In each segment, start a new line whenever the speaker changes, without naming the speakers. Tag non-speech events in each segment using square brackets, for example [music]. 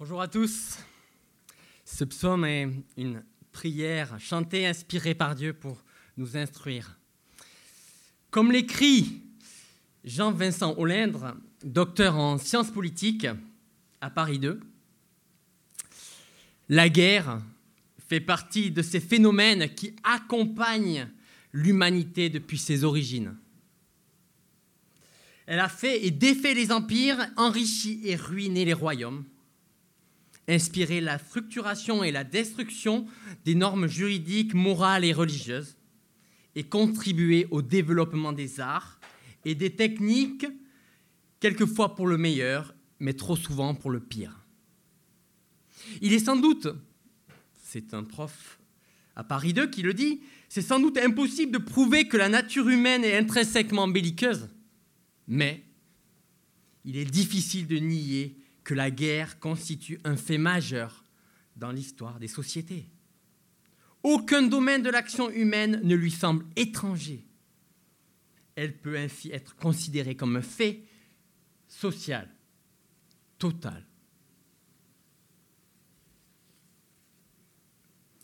Bonjour à tous. Ce psaume est une prière chantée, inspirée par Dieu pour nous instruire. Comme l'écrit Jean-Vincent Olindre, docteur en sciences politiques à Paris 2, la guerre fait partie de ces phénomènes qui accompagnent l'humanité depuis ses origines. Elle a fait et défait les empires, enrichi et ruiné les royaumes inspirer la structuration et la destruction des normes juridiques, morales et religieuses, et contribuer au développement des arts et des techniques, quelquefois pour le meilleur, mais trop souvent pour le pire. Il est sans doute, c'est un prof à Paris 2 qui le dit, c'est sans doute impossible de prouver que la nature humaine est intrinsèquement belliqueuse, mais il est difficile de nier que la guerre constitue un fait majeur dans l'histoire des sociétés. Aucun domaine de l'action humaine ne lui semble étranger. Elle peut ainsi être considérée comme un fait social, total.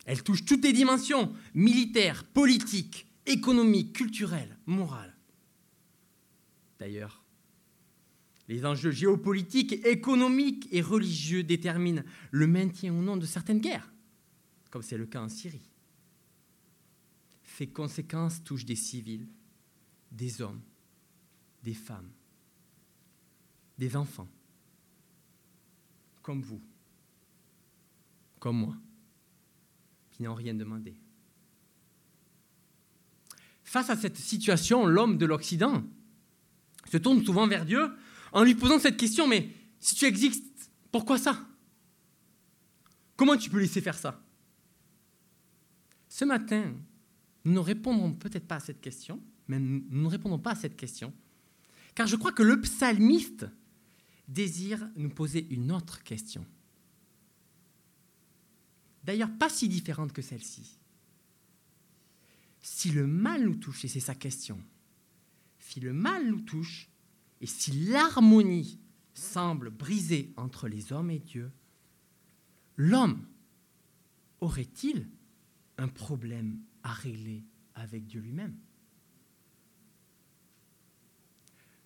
Elle touche toutes les dimensions, militaires, politiques, économiques, culturelles, morales. D'ailleurs, les enjeux géopolitiques, économiques et religieux déterminent le maintien ou non de certaines guerres, comme c'est le cas en Syrie. Ces conséquences touchent des civils, des hommes, des femmes, des enfants, comme vous, comme moi, qui n'ont rien demandé. Face à cette situation, l'homme de l'Occident se tourne souvent vers Dieu en lui posant cette question, mais si tu existes, pourquoi ça? Comment tu peux laisser faire ça? Ce matin, nous ne répondrons peut-être pas à cette question, mais nous ne répondons pas à cette question, car je crois que le psalmiste désire nous poser une autre question. D'ailleurs, pas si différente que celle-ci. Si le mal nous touche, et c'est sa question, si le mal nous touche, et si l'harmonie semble brisée entre les hommes et Dieu, l'homme aurait-il un problème à régler avec Dieu lui-même?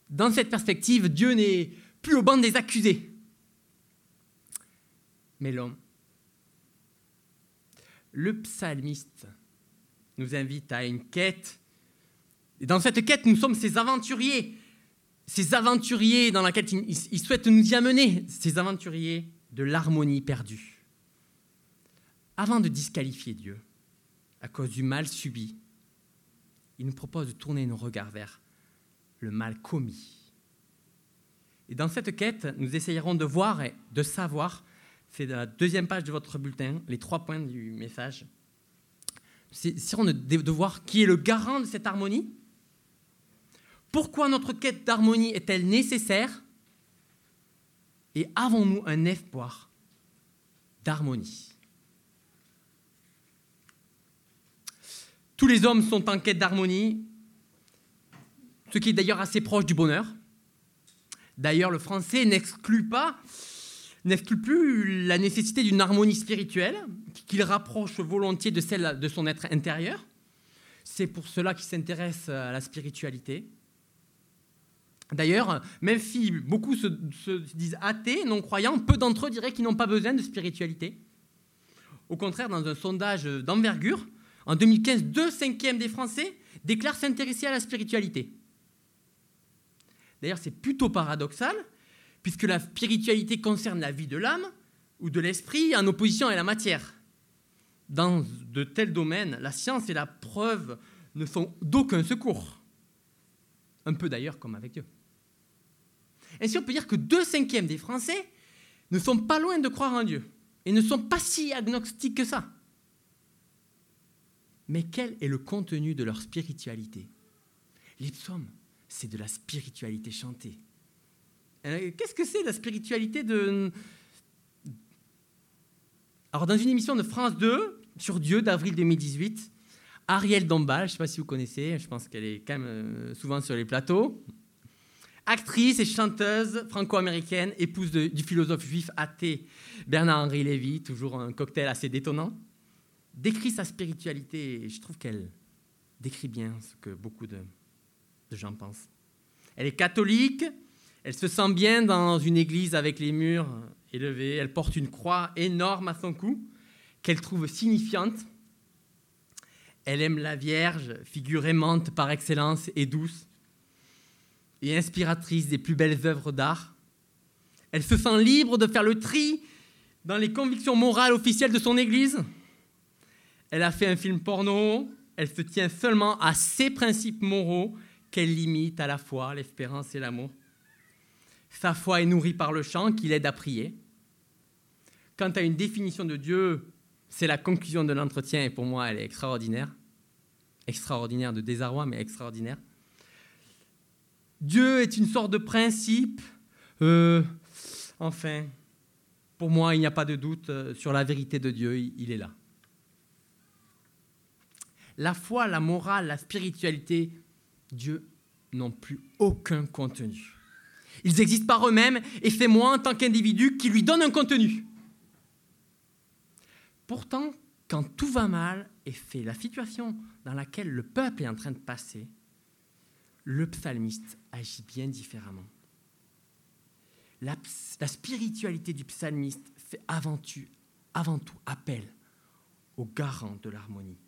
Dans cette perspective, Dieu n'est plus au banc des accusés, mais l'homme. Le psalmiste nous invite à une quête. Et dans cette quête, nous sommes ces aventuriers ces aventuriers dans laquelle il, souhaite nous y amener, ces aventuriers de l'harmonie perdue. Avant de disqualifier Dieu à cause du mal subi, il nous propose de tourner nos regards vers le mal commis. Et dans cette quête, nous essayerons de voir et de savoir, c'est la deuxième page de votre bulletin, les trois points du message, c'est de, de voir qui est le garant de cette harmonie, pourquoi notre quête d'harmonie est-elle nécessaire? Et avons-nous un espoir d'harmonie? Tous les hommes sont en quête d'harmonie, ce qui est d'ailleurs assez proche du bonheur. D'ailleurs, le français n'exclut pas, n'exclut plus la nécessité d'une harmonie spirituelle, qu'il rapproche volontiers de celle de son être intérieur. C'est pour cela qu'il s'intéresse à la spiritualité. D'ailleurs, même si beaucoup se, disent athées, non-croyants, peu d'entre eux diraient qu'ils n'ont pas besoin de spiritualité. Au contraire, dans un sondage d'envergure, en 2015, deux cinquièmes des Français déclarent s'intéresser à la spiritualité. D'ailleurs, c'est plutôt paradoxal, puisque la spiritualité concerne la vie de l'âme ou de l'esprit en opposition à la matière. Dans de tels domaines, la science et la preuve ne sont d'aucun secours. Un peu d'ailleurs comme avec Dieu. Ainsi, on peut dire que deux cinquièmes des Français ne sont pas loin de croire en Dieu et ne sont pas si agnostiques que ça. Mais quel est le contenu de leur spiritualité? Les psaumes, c'est de la spiritualité chantée. Euh, qu'est-ce que c'est la spiritualité de... Alors, dans une émission de France 2 sur Dieu d'avril 2018, Ariel Dombal, je ne sais pas si vous connaissez, je pense qu'elle est quand même euh, souvent sur les plateaux, actrice et chanteuse franco-américaine, épouse du philosophe juif athée Bernard-Henri Lévy, toujours un cocktail assez détonnant, décrit sa spiritualité et je trouve qu'elle décrit bien ce que beaucoup de, de gens pensent. Elle est catholique, elle se sent bien dans une église avec les murs élevés, elle porte une croix énorme à son cou qu'elle trouve signifiante. Elle aime la Vierge, figure aimante par excellence et douce, et inspiratrice des plus belles œuvres d'art. Elle se sent libre de faire le tri dans les convictions morales officielles de son Église. Elle a fait un film porno, elle se tient seulement à ses principes moraux qu'elle limite à la foi, l'espérance et l'amour. Sa foi est nourrie par le chant qui l'aide à prier. Quant à une définition de Dieu, c'est la conclusion de l'entretien et pour moi, elle est extraordinaire. Extraordinaire de désarroi, mais extraordinaire. Dieu est une sorte de principe. Euh, enfin, pour moi, il n'y a pas de doute euh, sur la vérité de Dieu, il est là. La foi, la morale, la spiritualité, Dieu n'ont plus aucun contenu. Ils existent par eux-mêmes et c'est moi, en tant qu'individu, qui lui donne un contenu. Pourtant, quand tout va mal, et c'est la situation dans laquelle le peuple est en train de passer, le psalmiste agit bien différemment. La, spiritualité du psalmiste fait avant tout, appel au garant de l'harmonie.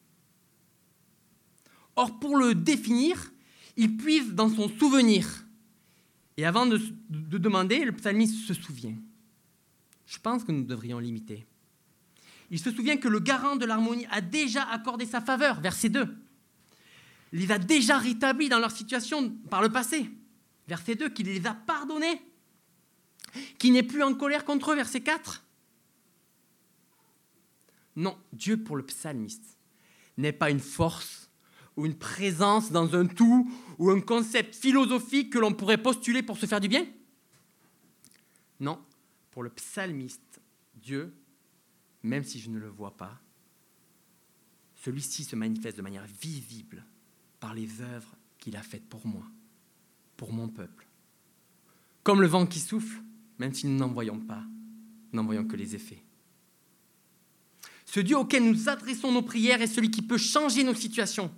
Or, pour le définir, il puise dans son souvenir. Et avant de, de demander, le psalmiste se souvient. Je pense que nous devrions limiter. Il se souvient que le garant de l'harmonie a déjà accordé sa faveur, verset 2. Les a déjà rétablis dans leur situation par le passé, verset 2, qu'il les a pardonnés, qu'il n'est plus en colère contre eux, verset 4. Non, Dieu pour le psalmiste n'est pas une force ou une présence dans un tout ou un concept philosophique que l'on pourrait postuler pour se faire du bien. Non, pour le psalmiste, Dieu même si je ne le vois pas, celui-ci se manifeste de manière visible par les œuvres qu'il a faites pour moi, pour mon peuple. Comme le vent qui souffle, même si nous n'en voyons pas, n'en voyons que les effets. Ce Dieu auquel nous adressons nos prières est celui qui peut changer nos situations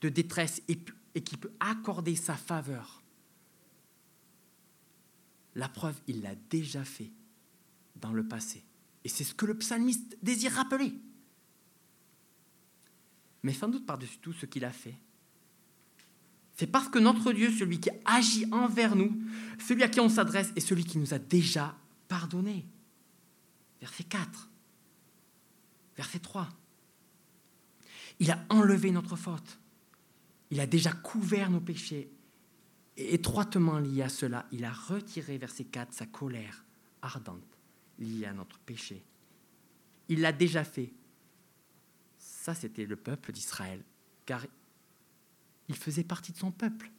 de détresse et, et qui peut accorder sa faveur. La preuve, il l'a déjà fait dans le passé. Et c'est ce que le psalmiste désire rappeler. Mais sans doute par-dessus tout ce qu'il a fait, c'est parce que notre Dieu, celui qui agit envers nous, celui à qui on s'adresse, est celui qui nous a déjà pardonné. Verset 4. Verset 3. Il a enlevé notre faute. Il a déjà couvert nos péchés. Et étroitement lié à cela, il a retiré, verset 4, sa colère ardente lié à notre péché. Il l'a déjà fait. Ça, c'était le peuple d'Israël, car il faisait partie de son peuple.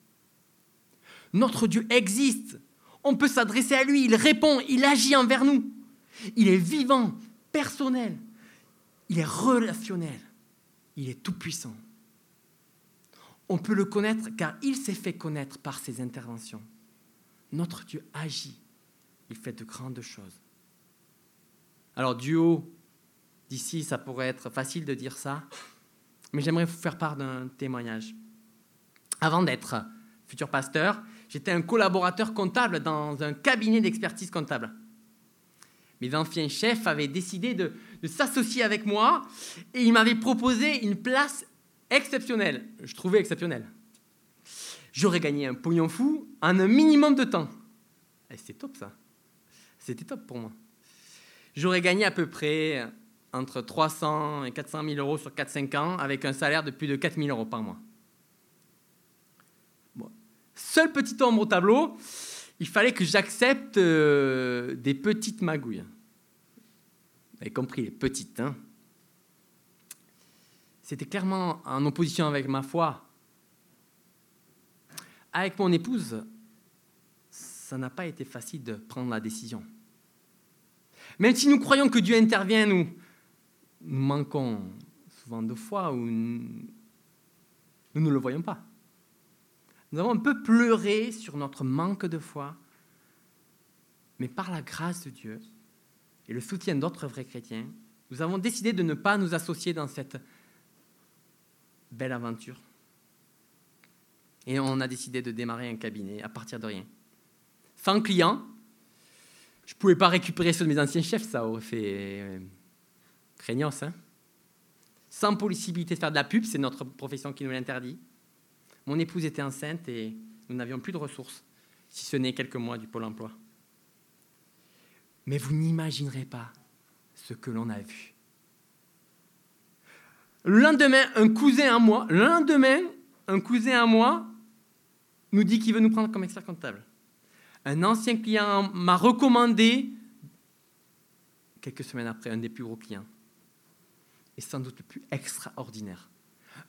Notre Dieu existe. On peut s'adresser à lui. Il répond, il agit envers nous. Il est vivant, personnel. Il est relationnel. Il est tout-puissant. On peut le connaître car il s'est fait connaître par ses interventions. Notre Dieu agit. Il fait de grandes choses. Alors du haut d'ici, ça pourrait être facile de dire ça, mais j'aimerais vous faire part d'un témoignage. Avant d'être futur pasteur, j'étais un collaborateur comptable dans un cabinet d'expertise comptable. Mes anciens chefs avaient décidé de, s'associer avec moi et ils m'avaient proposé une place exceptionnelle. Je trouvais exceptionnelle. J'aurais gagné un pognon fou en un minimum de temps. Et c'était top ça. C'était top pour moi j'aurais gagné à peu près entre 300 et 400 000 euros sur 4-5 ans avec un salaire de plus de 4 000 euros par mois. Seul petit ombre au tableau, il fallait que j'accepte euh, des petites magouilles. Vous avez compris, les petites. Hein C'était clairement en opposition avec ma foi. Avec mon épouse, ça n'a pas été facile de prendre la décision. Même si nous croyons que Dieu intervient, nous, nous manquons souvent de foi ou nous, ne le voyons pas. Nous avons un peu pleuré sur notre manque de foi, mais par la grâce de Dieu et le soutien d'autres vrais chrétiens, nous avons décidé de ne pas nous associer dans cette belle aventure. Et on a décidé de démarrer un cabinet à partir de rien. Sans clients, je ne pouvais pas récupérer ceux de mes anciens chefs, ça aurait fait euh, craignos. Hein Sans possibilité de faire de la pub, c'est notre profession qui nous l'interdit. Mon épouse était enceinte et nous n'avions plus de ressources, si ce n'est quelques mois du pôle emploi. Mais vous n'imaginerez pas ce que l'on a vu. Le lendemain, un cousin à moi, le lendemain, un cousin à moi nous dit qu'il veut nous prendre comme expert comptable. Un ancien client m'a recommandé, quelques semaines après, un des plus gros clients, et sans doute le plus extraordinaire.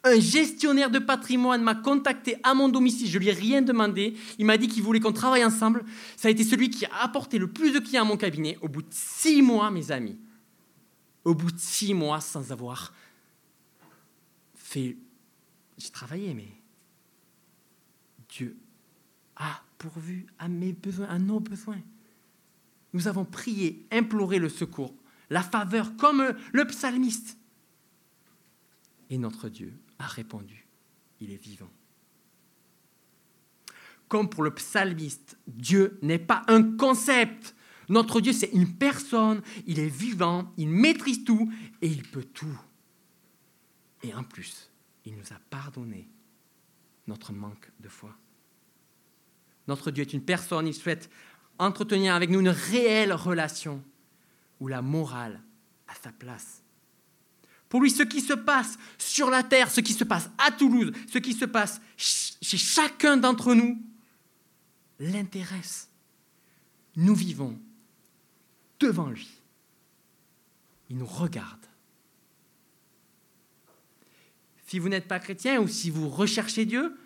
Un gestionnaire de patrimoine m'a contacté à mon domicile, je lui ai rien demandé, il m'a dit qu'il voulait qu'on travaille ensemble. Ça a été celui qui a apporté le plus de clients à mon cabinet au bout de six mois, mes amis. Au bout de six mois sans avoir fait... J'ai travaillé, mais Dieu a pourvu à mes besoins, à nos besoins. Nous avons prié, imploré le secours, la faveur, comme le psalmiste. Et notre Dieu répondu, il est vivant. Comme pour le psalmiste, Dieu n'est pas un concept. Notre Dieu, c'est une personne, il est vivant, il maîtrise tout et il peut tout. Et en plus, il nous a pardonné notre manque de foi. Notre Dieu est une personne, il souhaite entretenir avec nous une réelle relation où la morale a sa place. Pour lui, ce qui se passe sur la terre, ce qui se passe à Toulouse, ce qui se passe chez chacun d'entre nous, l'intéresse. Nous vivons devant lui. Il nous regarde. Si vous n'êtes pas chrétien ou si vous recherchez Dieu,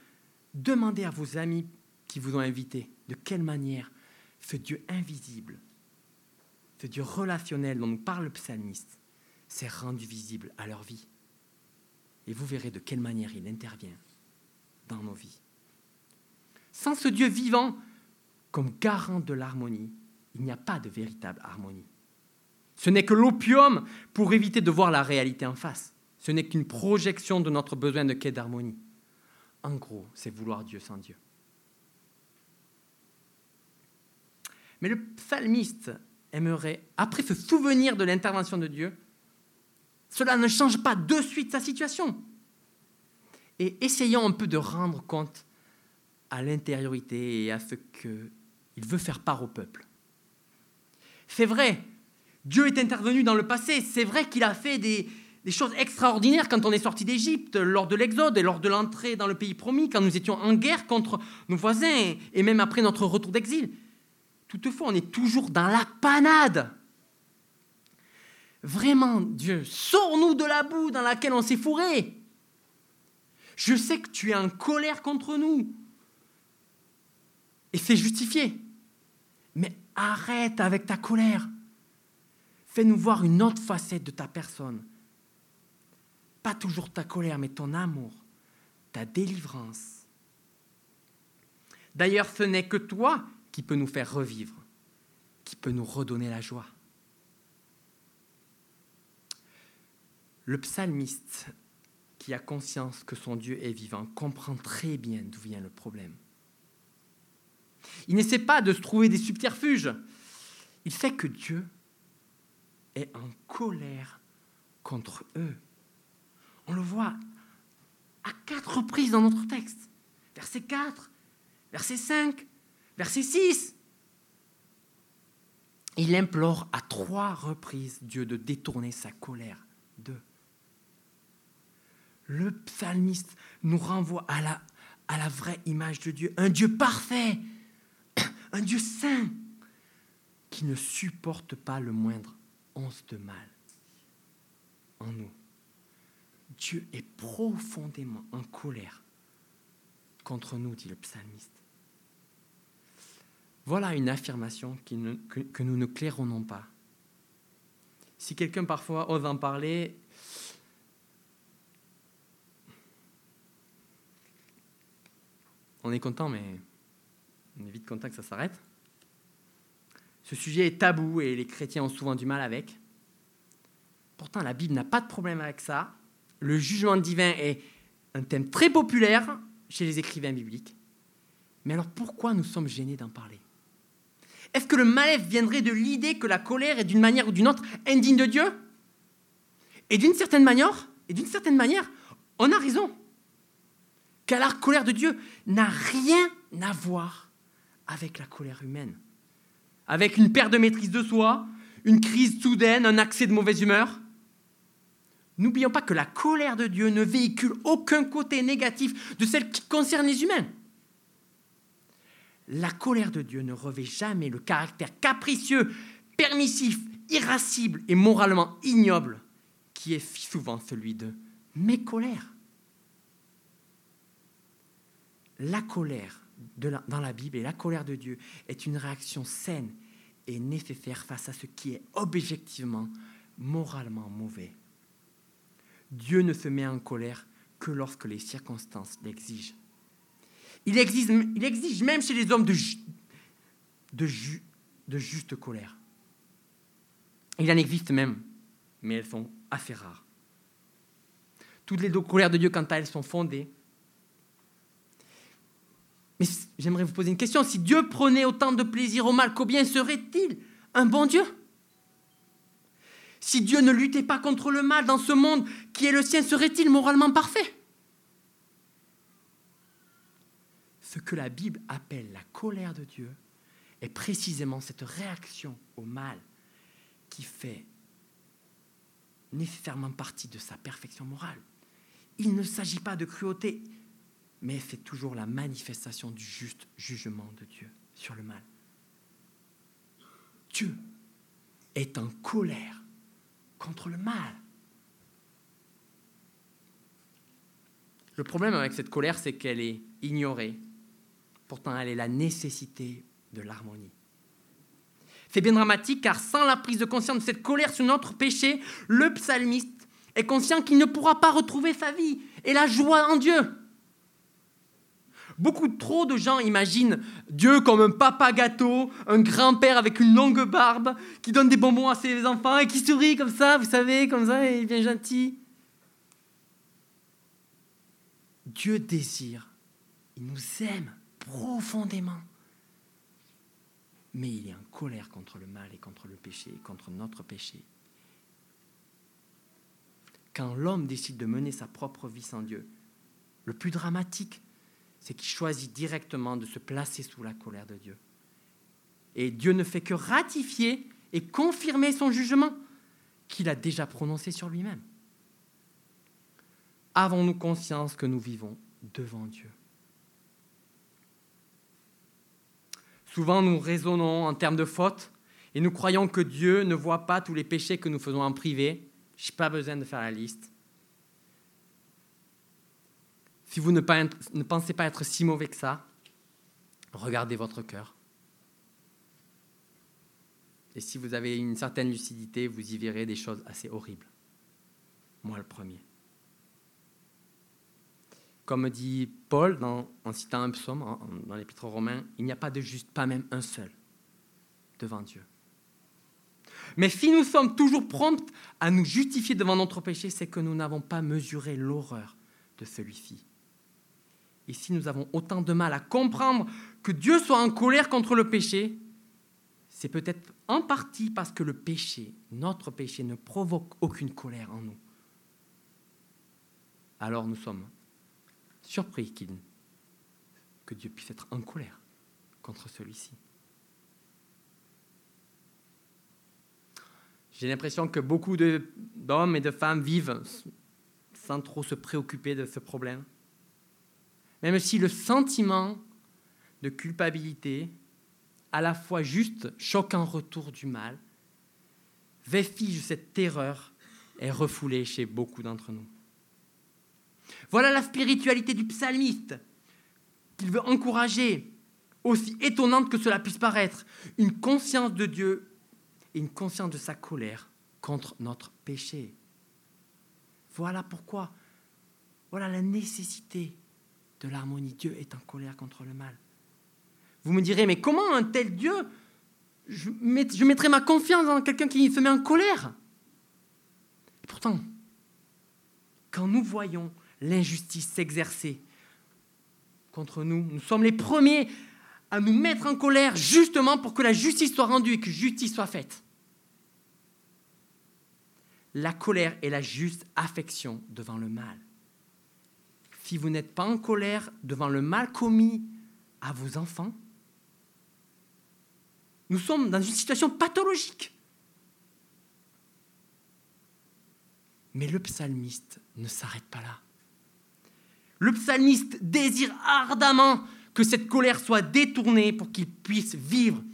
demandez à vos amis qui vous ont invité, de quelle manière ce Dieu invisible, ce Dieu relationnel dont nous parle le psalmiste, s'est rendu visible à leur vie. Et vous verrez de quelle manière il intervient dans nos vies. Sans ce Dieu vivant comme garant de l'harmonie, il n'y a pas de véritable harmonie. Ce n'est que l'opium pour éviter de voir la réalité en face. Ce n'est qu'une projection de notre besoin de quai d'harmonie. En gros, c'est vouloir Dieu sans Dieu. Mais le psalmiste aimerait, après se souvenir de l'intervention de Dieu, cela ne change pas de suite sa situation. Et essayons un peu de rendre compte à l'intériorité et à ce qu'il veut faire part au peuple. C'est vrai, Dieu est intervenu dans le passé, c'est vrai qu'il a fait des, des, choses extraordinaires quand on est sorti d'Égypte, lors de l'Exode et lors de l'entrée dans le pays promis, quand nous étions en guerre contre nos voisins et même après notre retour d'exil. Toutefois, on est toujours dans la panade. Vraiment, Dieu, sors-nous de la boue dans laquelle on s'est fourré. Je sais que tu es en colère contre nous. Et c'est justifié. Mais arrête avec ta colère. Fais-nous voir une autre facette de ta personne. Pas toujours ta colère, mais ton amour, ta délivrance. D'ailleurs, ce n'est que toi qui peut nous faire revivre, qui peut nous redonner la joie. Le psalmiste qui a conscience que son Dieu est vivant comprend très bien d'où vient le problème. Il n'essaie pas de se trouver des subterfuges. Il sait que Dieu est en colère contre eux. On le voit à quatre reprises dans notre texte. Verset 4, verset 5, Verset 6. Il implore à trois reprises Dieu de détourner sa colère. Le psalmiste nous renvoie à la, vraie image de Dieu, un Dieu parfait, [coughs] un Dieu saint, qui ne supporte pas le moindre once de mal en nous. Dieu est profondément en colère contre nous, dit le psalmiste. Voilà une affirmation que, nous ne claironnons pas. Si quelqu'un parfois ose en parler, on est content, mais on est vite content que ça s'arrête. Ce sujet est tabou et les chrétiens ont souvent du mal avec. Pourtant, la Bible n'a pas de problème avec ça. Le jugement divin est un thème très populaire chez les écrivains bibliques. Mais alors pourquoi nous sommes gênés d'en parler? Est-ce que le mal viendrait de l'idée que la colère est d'une manière ou d'une autre indigne de Dieu? Et d'une certaine manière, et d'une certaine manière, on a raison. Car la colère de Dieu n'a rien à voir avec la colère humaine. Avec une perte de maîtrise de soi, une crise soudaine, un accès de mauvaise humeur. N'oublions pas que la colère de Dieu ne véhicule aucun côté négatif de celle qui concerne les humains. La colère de Dieu ne revêt jamais le caractère capricieux, permissif, irascible et moralement ignoble qui est souvent celui de mes colères. La colère dans la Bible et la colère de Dieu est une réaction saine et nécessaire face à ce qui est objectivement, moralement mauvais. Dieu ne se met en colère que lorsque les circonstances l'exigent. Il exige, il exige même chez les hommes de, de, de juste colère. Il en existe même, mais elles sont assez rares. Toutes les colères de Dieu, quant à elles, sont fondées. Mais j'aimerais vous poser une question. Si Dieu prenait autant de plaisir au mal, combien serait-il un bon Dieu? Si Dieu ne luttait pas contre le mal dans ce monde qui est le sien, serait-il moralement parfait? Ce que la Bible appelle la colère de Dieu est précisément cette réaction au mal qui fait nécessairement partie de sa perfection morale. Il ne s'agit pas de cruauté, mais c'est toujours la manifestation du juste jugement de Dieu sur le mal. Dieu est en colère contre le mal. Le problème avec cette colère, c'est qu'elle est ignorée. Pourtant, elle est la nécessité de l'harmonie. C'est bien dramatique car sans la prise de conscience de cette colère sur notre péché, le psalmiste est conscient qu'il ne pourra pas retrouver sa vie et la joie en Dieu. Beaucoup trop de gens imaginent Dieu comme un papa gâteau, un grand-père avec une longue barbe, qui donne des bonbons à ses enfants et qui sourit comme ça, vous savez, comme ça, et il est bien gentil. Dieu désire, il nous aime profondément. Mais il est en colère contre le mal et contre le péché, contre notre péché. Quand l'homme décide de mener sa propre vie sans Dieu, le plus dramatique, c'est qu'il choisit directement de se placer sous la colère de Dieu. Et Dieu ne fait que ratifier et confirmer son jugement qu'il a déjà prononcé sur lui-même. Avons-nous conscience que nous vivons devant Dieu? Souvent, nous raisonnons en termes de faute et nous croyons que Dieu ne voit pas tous les péchés que nous faisons en privé. Je n'ai pas besoin de faire la liste. Si vous ne, pensez pas être si mauvais que ça, regardez votre cœur. Et si vous avez une certaine lucidité, vous y verrez des choses assez horribles. Moi le premier. Comme dit Paul en citant un psaume dans l'épître romain, il n'y a pas de juste, pas même un seul, devant Dieu. Mais si nous sommes toujours prompts à nous justifier devant notre péché, c'est que nous n'avons pas mesuré l'horreur de celui-ci. Et si nous avons autant de mal à comprendre que Dieu soit en colère contre le péché, c'est peut-être en partie parce que le péché, notre péché, ne provoque aucune colère en nous. Alors nous sommes surpris que Dieu puisse être en colère contre celui-ci. J'ai l'impression que beaucoup d'hommes et de femmes vivent sans trop se préoccuper de ce problème même si le sentiment de culpabilité, à la fois juste choquant retour du mal, vestige cette terreur est refoulé chez beaucoup d'entre nous. Voilà la spiritualité du psalmiste qu'il veut encourager, aussi étonnante que cela puisse paraître, une conscience de Dieu et une conscience de sa colère contre notre péché. Voilà pourquoi, voilà la nécessité de l'harmonie. Dieu est en colère contre le mal. Vous me direz, mais comment un tel Dieu je, mettrai ma confiance dans quelqu'un qui se met en colère? Pourtant, quand nous voyons l'injustice s'exercer contre nous, nous sommes les premiers à nous mettre en colère justement pour que la justice soit rendue et que justice soit faite. La colère est la juste affection devant le mal. Si vous n'êtes pas en colère devant le mal commis à vos enfants, nous sommes dans une situation pathologique. Mais le psalmiste ne s'arrête pas là. Le psalmiste désire ardemment que cette colère soit détournée pour qu'il puisse vivre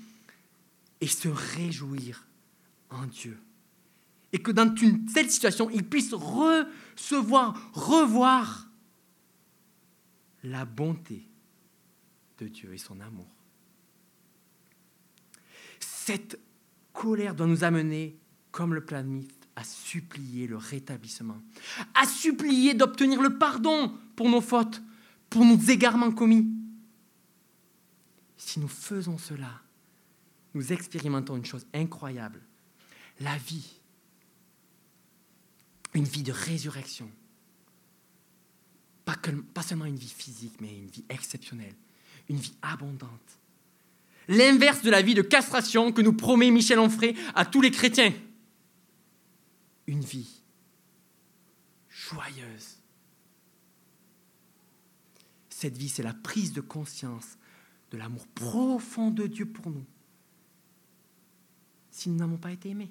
et se réjouir en Dieu. Et que dans une telle situation, il puisse recevoir, revoir la bonté de Dieu et son amour. Cette colère doit nous amener, comme le planiste, à supplier le rétablissement, à supplier d'obtenir le pardon pour nos fautes, pour nos égarements commis. Si nous faisons cela, nous expérimentons une chose incroyable, la vie, une vie de résurrection. Pas, seulement une vie physique, mais une vie exceptionnelle, une vie abondante. L'inverse de la vie de castration que nous promet Michel Onfray à tous les chrétiens. Une vie joyeuse. Cette vie, c'est la prise de conscience de l'amour profond de Dieu pour nous. Si nous n'avons pas été aimés,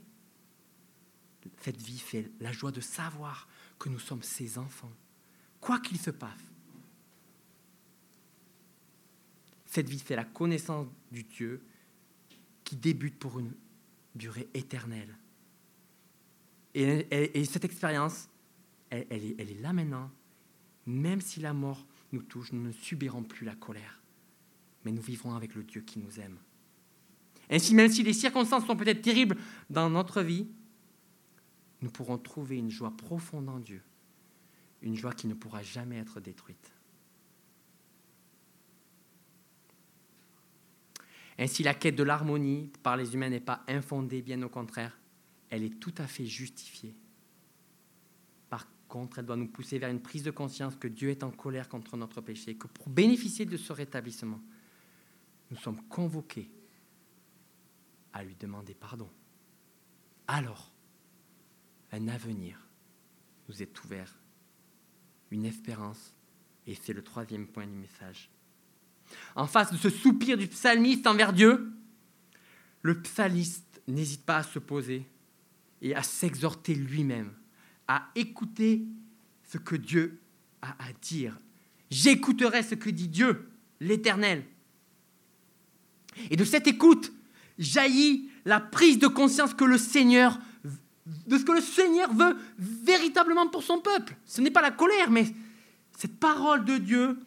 cette vie fait la joie de savoir que nous sommes ses enfants, quoi qu'il se passe. Cette vie fait la connaissance du Dieu qui débute pour une durée éternelle. Et, cette expérience, elle est là maintenant. Même si la mort nous touche, nous ne subirons plus la colère, mais nous vivrons avec le Dieu qui nous aime. Ainsi, même si les circonstances sont peut-être terribles dans notre vie, nous pourrons trouver une joie profonde en Dieu, une joie qui ne pourra jamais être détruite. Ainsi, la quête de l'harmonie par les humains n'est pas infondée, bien au contraire, elle est tout à fait justifiée. Par contre, elle doit nous pousser vers une prise de conscience que Dieu est en colère contre notre péché, que pour bénéficier de ce rétablissement, nous sommes convoqués à lui demander pardon. Alors, un avenir nous est ouvert, une espérance, et c'est le troisième point du message en face de ce soupir du psalmiste envers Dieu, le psalmiste n'hésite pas à se poser et à s'exhorter lui-même, à écouter ce que Dieu a à dire. J'écouterai ce que dit Dieu, l'Éternel. Et de cette écoute jaillit la prise de conscience que le Seigneur, de ce que le Seigneur veut véritablement pour son peuple. Ce n'est pas la colère, mais cette parole de Dieu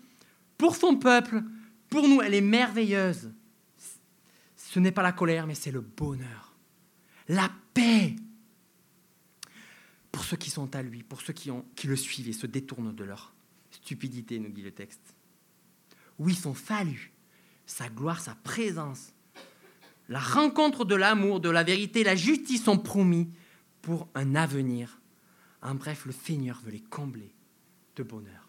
pour son peuple pour nous, elle est merveilleuse. Ce n'est pas la colère, mais c'est le bonheur, la paix. Pour ceux qui sont à lui, pour ceux qui, le suivent et se détournent de leur stupidité, nous dit le texte. Oui, son salut, sa gloire, sa présence, la rencontre de l'amour, de la vérité, la justice sont promis pour un avenir. En bref, le Seigneur veut les combler de bonheur.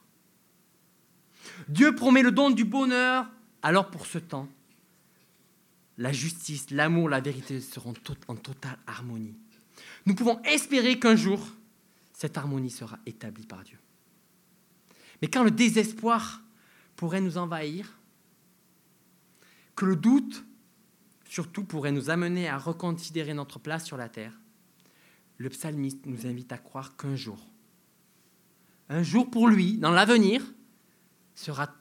Dieu promet le don du bonheur, alors pour ce temps, la justice, l'amour, la vérité seront en totale harmonie. Nous pouvons espérer qu'un jour, cette harmonie sera établie par Dieu. Mais quand le désespoir pourrait nous envahir, que le doute surtout pourrait nous amener à reconsidérer notre place sur la terre, le psalmiste nous invite à croire qu'un jour, un jour pour lui, dans l'avenir, sera,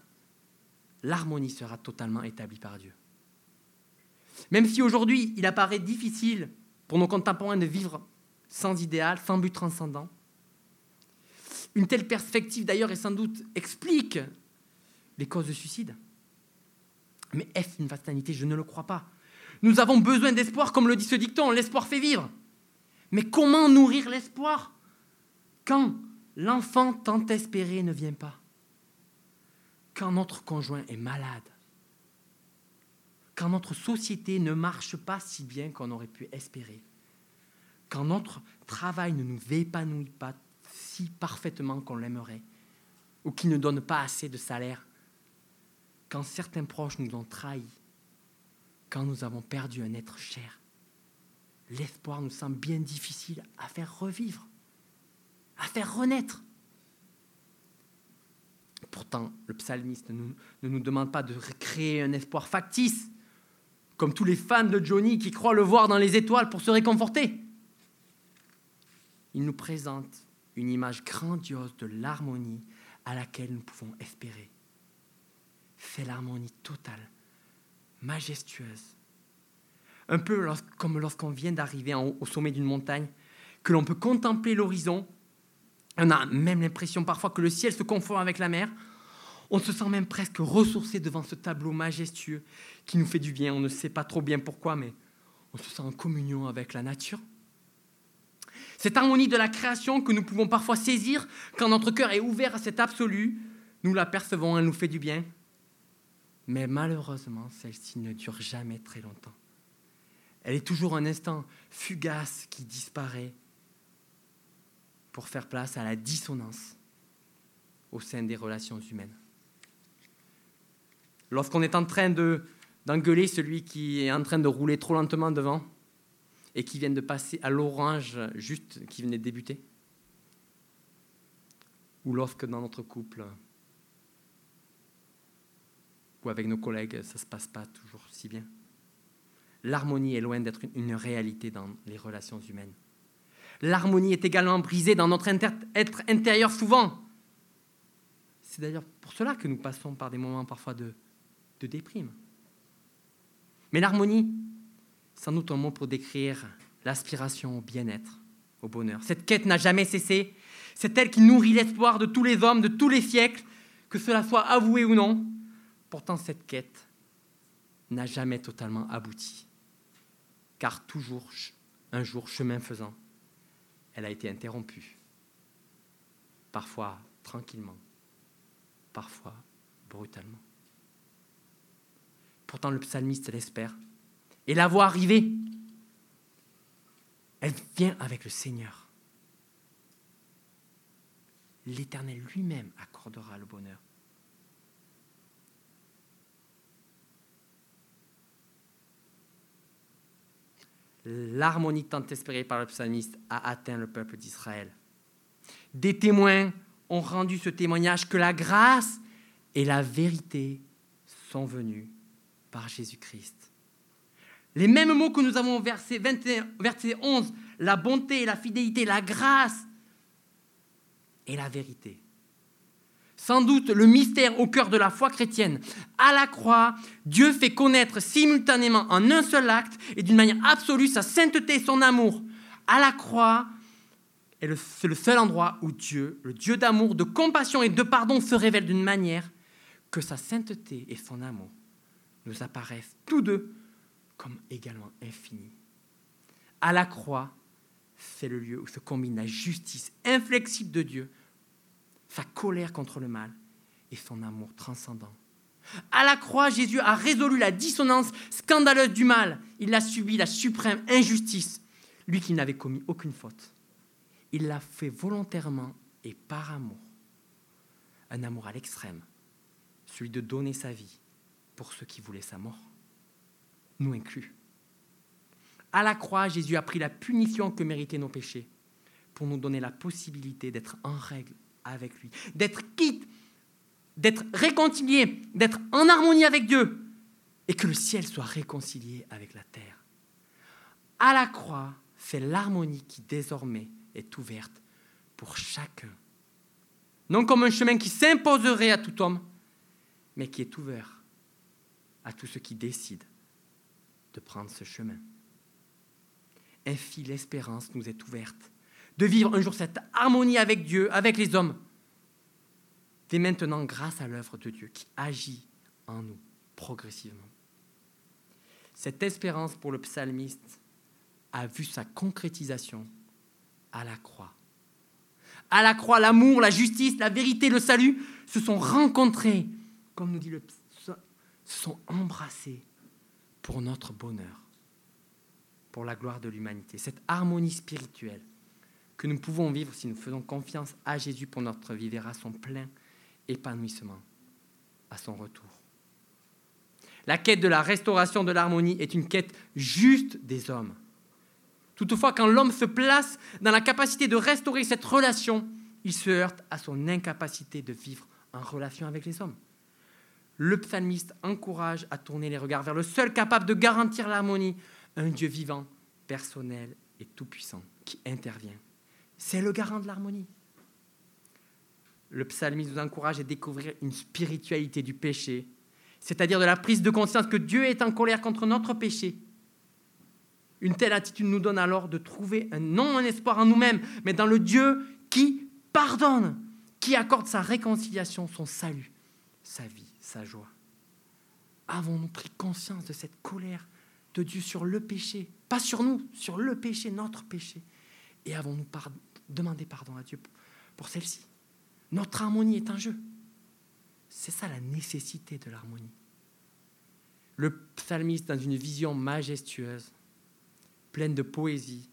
l'harmonie sera totalement établie par Dieu. Même si aujourd'hui il apparaît difficile pour nos contemporains de vivre sans idéal, sans but transcendant, une telle perspective d'ailleurs et sans doute explique les causes de suicide. Mais est-ce une fatalité Je ne le crois pas. Nous avons besoin d'espoir, comme le dit ce dicton, l'espoir fait vivre. Mais comment nourrir l'espoir quand l'enfant tant espéré ne vient pas? Quand notre conjoint est malade, quand notre société ne marche pas si bien qu'on aurait pu espérer, quand notre travail ne nous épanouit pas si parfaitement qu'on l'aimerait, ou qui ne donne pas assez de salaire, quand certains proches nous ont trahis, quand nous avons perdu un être cher, l'espoir nous semble bien difficile à faire revivre, à faire renaître. Pourtant, le psalmiste ne nous demande pas de créer un espoir factice, comme tous les fans de Johnny qui croient le voir dans les étoiles pour se réconforter. Il nous présente une image grandiose de l'harmonie à laquelle nous pouvons espérer. C'est l'harmonie totale, majestueuse. Un peu comme lorsqu'on vient d'arriver au sommet d'une montagne, que l'on peut contempler l'horizon. On a même l'impression parfois que le ciel se confond avec la mer. On se sent même presque ressourcé devant ce tableau majestueux qui nous fait du bien. On ne sait pas trop bien pourquoi, mais on se sent en communion avec la nature. Cette harmonie de la création que nous pouvons parfois saisir quand notre cœur est ouvert à cet absolu, nous la percevons, elle nous fait du bien. Mais malheureusement, celle-ci ne dure jamais très longtemps. Elle est toujours un instant fugace qui disparaît pour faire place à la dissonance au sein des relations humaines. Lorsqu'on est en train d'engueuler celui qui est en train de rouler trop lentement devant, et qui viennent de passer à l'orange juste qui venait de débuter Ou lorsque dans notre couple ou avec nos collègues, ça ne se passe pas toujours si bien L'harmonie est loin d'être une réalité dans les relations humaines. L'harmonie est également brisée dans notre être intérieur souvent. C'est d'ailleurs pour cela que nous passons par des moments parfois de, de déprime. Mais l'harmonie, sans doute un mot pour décrire l'aspiration au bien-être, au bonheur. Cette quête n'a jamais cessé. C'est elle qui nourrit l'espoir de tous les hommes, de tous les siècles, que cela soit avoué ou non. Pourtant, cette quête n'a jamais totalement abouti. Car toujours, un jour, chemin faisant, elle a été interrompue. Parfois tranquillement, parfois brutalement. Pourtant, le psalmiste l'espère et la voix arriver. Elle vient avec le Seigneur. L'Éternel lui-même accordera le bonheur. L'harmonie tant espérée par le psalmiste a atteint le peuple d'Israël. Des témoins ont rendu ce témoignage que la grâce et la vérité sont venues par Jésus-Christ. Les mêmes mots que nous avons versé, verset 11, la bonté, la fidélité, la grâce et la vérité. Sans doute le mystère au cœur de la foi chrétienne. À la croix, Dieu fait connaître simultanément en un seul acte et d'une manière absolue sa sainteté et son amour. À la croix, c'est le seul endroit où Dieu, le Dieu d'amour, de compassion et de pardon, se révèle d'une manière que sa sainteté et son amour nous apparaissent tous deux comme également infini. À la croix, c'est le lieu où se combine la justice inflexible de Dieu, sa colère contre le mal et son amour transcendant. À la croix, Jésus a résolu la dissonance scandaleuse du mal. Il a subi la suprême injustice, lui qui n'avait commis aucune faute. Il l'a fait volontairement et par amour. Un amour à l'extrême, celui de donner sa vie pour ceux qui voulaient sa mort nous inclus. À la croix, Jésus a pris la punition que méritaient nos péchés pour nous donner la possibilité d'être en règle avec lui, d'être quitte, d'être réconcilié, d'être en harmonie avec Dieu et que le ciel soit réconcilié avec la terre. À la croix, c'est l'harmonie qui désormais est ouverte pour chacun. Non comme un chemin qui s'imposerait à tout homme, mais qui est ouvert à tous ceux qui décident de prendre ce chemin. Ainsi, l'espérance nous est ouverte de vivre un jour cette harmonie avec Dieu, avec les hommes, dès maintenant grâce à l'œuvre de Dieu qui agit en nous progressivement. Cette espérance pour le psalmiste a vu sa concrétisation à la croix. À la croix, l'amour, la justice, la vérité, le salut se sont rencontrés comme nous dit le psaume, se sont embrassés pour notre bonheur, pour la gloire de l'humanité. Cette harmonie spirituelle que nous pouvons vivre si nous faisons confiance à Jésus pour notre vie verra son plein épanouissement à son retour. La quête de la restauration de l'harmonie est une quête juste des hommes. Toutefois, quand l'homme se place dans la capacité de restaurer cette relation, il se heurte à son incapacité de vivre en relation avec les hommes. Le psalmiste encourage à tourner les regards vers le seul capable de garantir l'harmonie, un Dieu vivant, personnel et tout-puissant qui intervient. C'est le garant de l'harmonie. Le psalmiste nous encourage à découvrir une spiritualité du péché, c'est-à-dire de la prise de conscience que Dieu est en colère contre notre péché. Une telle attitude nous donne alors de trouver non un espoir en nous-mêmes, mais dans le Dieu qui pardonne, qui accorde sa réconciliation, son salut, sa vie, sa joie. Avons-nous pris conscience de cette colère de Dieu sur le péché? Pas sur nous, sur le péché, notre péché. Et avons-nous demandé pardon à Dieu pour celle-ci Notre harmonie est un jeu. C'est ça la nécessité de l'harmonie. Le psalmiste, dans une vision majestueuse, pleine de poésie,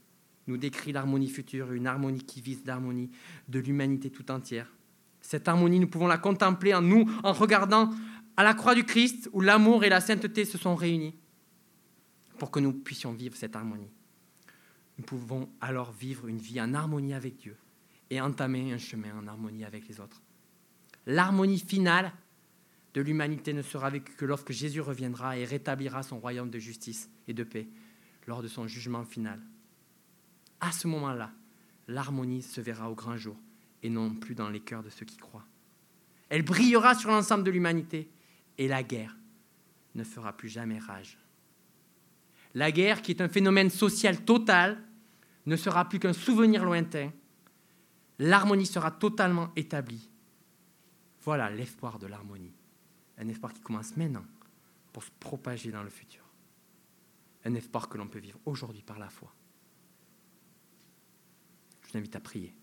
nous décrit l'harmonie future, une harmonie qui vise l'harmonie de l'humanité tout entière. Cette harmonie, nous pouvons la contempler en nous, en regardant à la croix du Christ, où l'amour et la sainteté se sont réunis, pour que nous puissions vivre cette harmonie. Nous pouvons alors vivre une vie en harmonie avec Dieu et entamer un chemin en harmonie avec les autres. L'harmonie finale de l'humanité ne sera vécue que lorsque Jésus reviendra et rétablira son royaume de justice et de paix lors de son jugement final. À ce moment-là, l'harmonie se verra au grand jour et non plus dans les cœurs de ceux qui croient. Elle brillera sur l'ensemble de l'humanité et la guerre ne fera plus jamais rage. La guerre, qui est un phénomène social total, ne sera plus qu'un souvenir lointain. L'harmonie sera totalement établie. Voilà l'espoir de l'harmonie. Un espoir qui commence maintenant pour se propager dans le futur un espoir que l'on peut vivre aujourd'hui par la foi. Je vous invite à prier.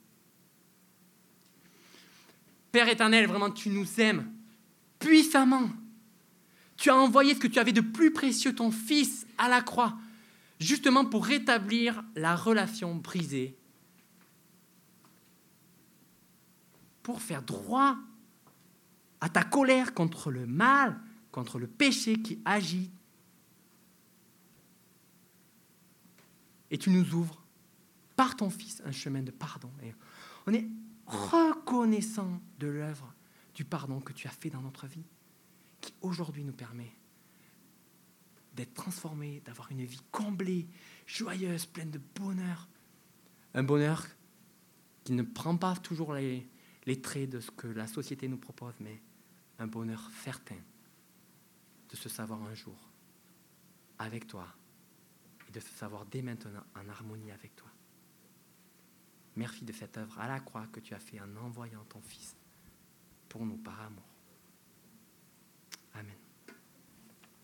Père éternel, vraiment, tu nous aimes puissamment. Tu as envoyé ce que tu avais de plus précieux, ton Fils, à la croix, justement pour rétablir la relation brisée, pour faire droit à ta colère contre le mal, contre le péché qui agit. Et tu nous ouvres par ton Fils un chemin de pardon. On est reconnaissant de l'œuvre du pardon que tu as fait dans notre vie, qui aujourd'hui nous permet d'être transformés, d'avoir une vie comblée, joyeuse, pleine de bonheur. Un bonheur qui ne prend pas toujours les, traits de ce que la société nous propose, mais un bonheur certain de se savoir un jour avec toi et de se savoir dès maintenant en harmonie avec toi. Merci de cette œuvre à la croix que tu as fait en envoyant ton Fils pour nous par amour.